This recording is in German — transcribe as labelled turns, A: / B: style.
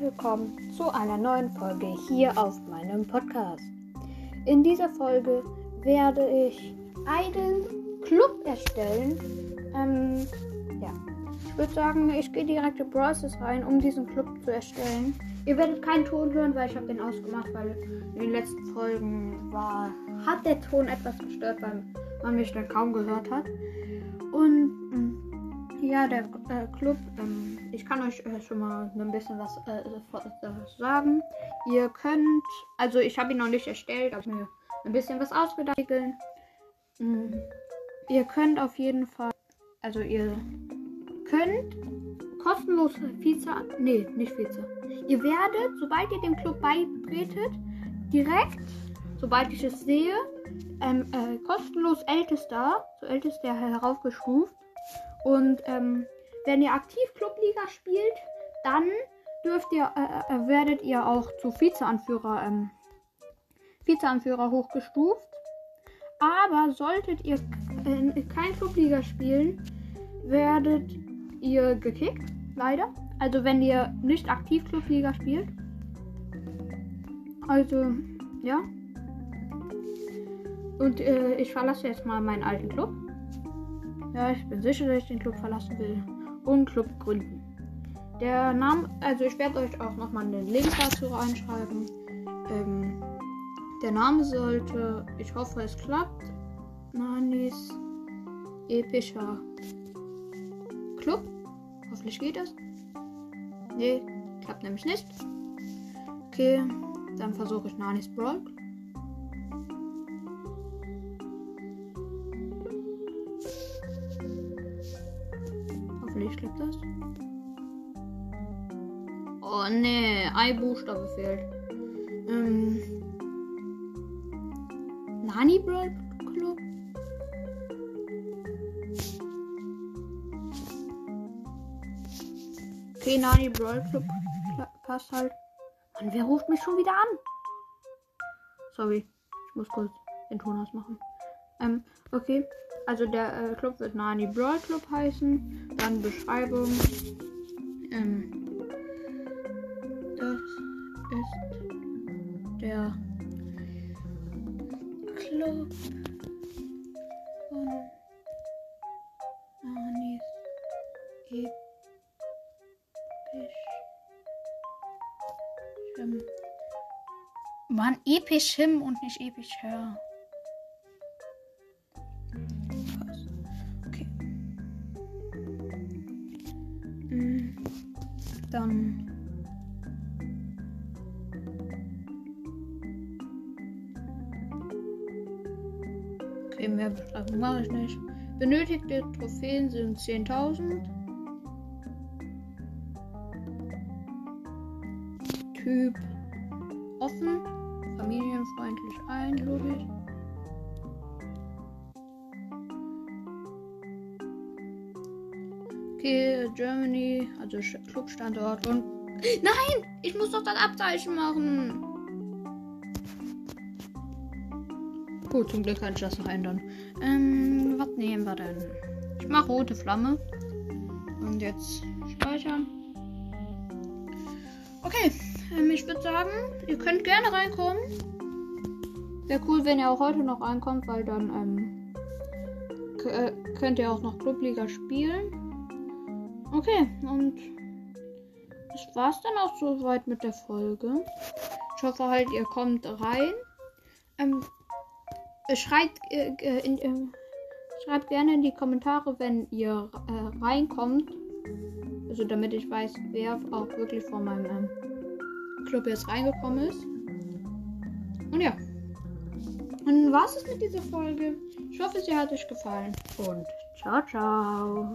A: willkommen zu einer neuen Folge hier auf meinem Podcast. In dieser Folge werde ich einen Club erstellen. Ähm, ja, ich würde sagen, ich gehe direkt in Process rein, um diesen Club zu erstellen. Ihr werdet keinen Ton hören, weil ich habe den ausgemacht, weil in den letzten Folgen war, hat der Ton etwas gestört, weil man mich dann kaum gehört hat. Und mm, ja, der äh, Club, ähm, ich kann euch äh, schon mal ein bisschen was äh, sagen. Ihr könnt, also ich habe ihn noch nicht erstellt, aber mir ein bisschen was ausgedacht. Mhm. Ihr könnt auf jeden Fall, also ihr könnt kostenlos Vize, nee, nicht Vize. Ihr werdet, sobald ihr dem Club beitretet, direkt, sobald ich es sehe, ähm, äh, kostenlos Ältester, so Ältester heraufgestuft und ähm, wenn ihr aktiv Clubliga spielt, dann dürft ihr, äh, äh, werdet ihr auch zu Vizeanführer, ähm, Vizeanführer hochgestuft. Aber solltet ihr äh, kein Clubliga spielen, werdet ihr gekickt, leider. Also wenn ihr nicht aktiv Clubliga spielt. Also, ja. Und äh, ich verlasse jetzt mal meinen alten Club. Ja, ich bin sicher, dass ich den Club verlassen will. Und Club gründen. Der Name, also ich werde euch auch nochmal einen Link dazu reinschreiben. Ähm, der Name sollte, ich hoffe es klappt, Nanis epischer Club. Hoffentlich geht es. Nee, klappt nämlich nicht. Okay, dann versuche ich Nanis Brawl Hoffentlich klappt das. Oh ne, ein Buchstabe fehlt. Ähm. Nani Brawl Club? Okay, Nani Brawl Club passt halt. Mann, wer ruft mich schon wieder an? Sorry, ich muss kurz den Ton ausmachen. Ähm, okay. Also der äh, Club wird Nani Brawl Club heißen. Dann Beschreibung. Ähm, das ist der Club von Nanis episch. Mann, episch him und nicht episch her. Dann Okay, mehr Beschreibung mache ich nicht. Benötigte Trophäen sind 10.000. Typ offen, familienfreundlich ein, glaube Okay, Germany, also Clubstandort und. Nein! Ich muss doch das Abzeichen machen! Gut, zum Glück kann ich das noch ändern. Ähm, was nehmen wir denn? Ich mache rote Flamme. Und jetzt speichern. Okay, ähm, ich würde sagen, ihr könnt gerne reinkommen. Wäre cool, wenn ihr auch heute noch reinkommt, weil dann ähm, äh, könnt ihr auch noch Clubliga spielen. Okay, und das war's dann auch soweit mit der Folge. Ich hoffe halt, ihr kommt rein. Ähm, schreibt, äh, äh in, äh, schreibt gerne in die Kommentare, wenn ihr äh, reinkommt. Also damit ich weiß, wer auch wirklich von meinem ähm, Club jetzt reingekommen ist. Und ja. Und was ist mit dieser Folge? Ich hoffe, sie hat euch gefallen. Und ciao, ciao.